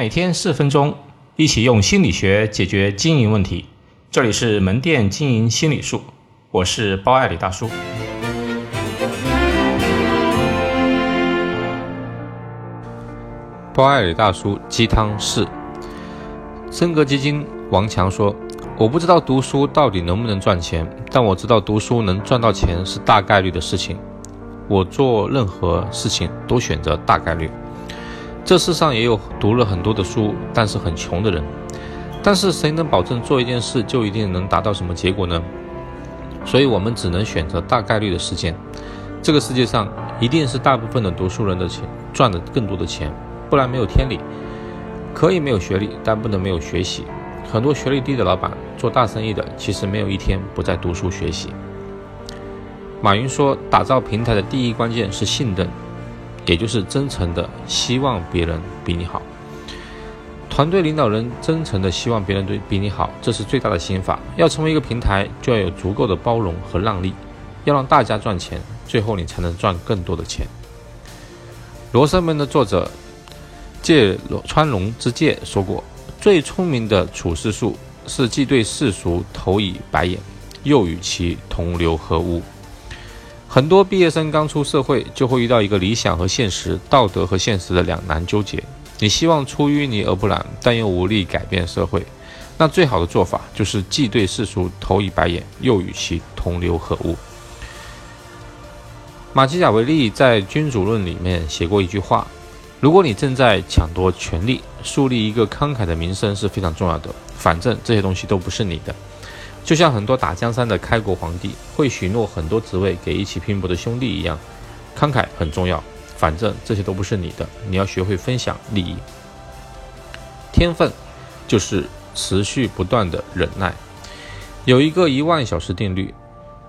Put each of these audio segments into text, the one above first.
每天四分钟，一起用心理学解决经营问题。这里是门店经营心理术，我是包爱李大叔。包爱李大叔鸡汤四。森格基金王强说：“我不知道读书到底能不能赚钱，但我知道读书能赚到钱是大概率的事情。我做任何事情都选择大概率。”这世上也有读了很多的书，但是很穷的人。但是谁能保证做一件事就一定能达到什么结果呢？所以我们只能选择大概率的事件。这个世界上一定是大部分的读书人的钱赚的更多的钱，不然没有天理。可以没有学历，但不能没有学习。很多学历低的老板做大生意的，其实没有一天不在读书学习。马云说，打造平台的第一关键是信任。也就是真诚的希望别人比你好，团队领导人真诚的希望别人对比你好，这是最大的心法。要成为一个平台，就要有足够的包容和让利，要让大家赚钱，最后你才能赚更多的钱。罗生门的作者芥川龙之介说过：“最聪明的处世术是既对世俗投以白眼，又与其同流合污。”很多毕业生刚出社会，就会遇到一个理想和现实、道德和现实的两难纠结。你希望出淤泥而不染，但又无力改变社会。那最好的做法就是既对世俗投以白眼，又与其同流合污。马基雅维利在《君主论》里面写过一句话：如果你正在抢夺权力，树立一个慷慨的名声是非常重要的。反正这些东西都不是你的。就像很多打江山的开国皇帝会许诺很多职位给一起拼搏的兄弟一样，慷慨很重要。反正这些都不是你的，你要学会分享利益。天分就是持续不断的忍耐。有一个一万小时定律，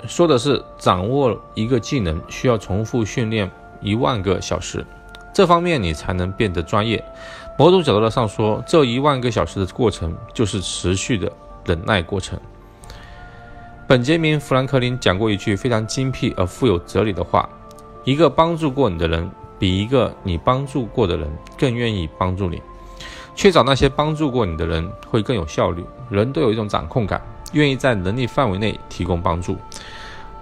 说的是掌握一个技能需要重复训练一万个小时，这方面你才能变得专业。某种角度上说，这一万个小时的过程就是持续的忍耐过程。本杰明·富兰克林讲过一句非常精辟而富有哲理的话：“一个帮助过你的人，比一个你帮助过的人更愿意帮助你。去找那些帮助过你的人，会更有效率。人都有一种掌控感，愿意在能力范围内提供帮助。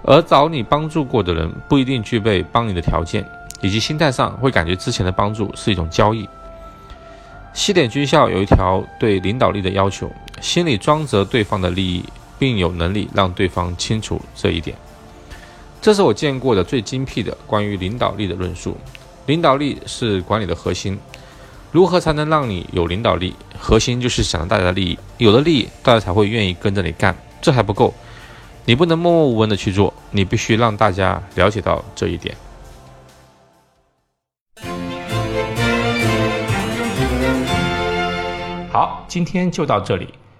而找你帮助过的人，不一定具备帮你的条件，以及心态上会感觉之前的帮助是一种交易。”西点军校有一条对领导力的要求：心里装着对方的利益。并有能力让对方清楚这一点，这是我见过的最精辟的关于领导力的论述。领导力是管理的核心，如何才能让你有领导力？核心就是想着大家的利益，有了利益，大家才会愿意跟着你干。这还不够，你不能默默无闻的去做，你必须让大家了解到这一点。好，今天就到这里。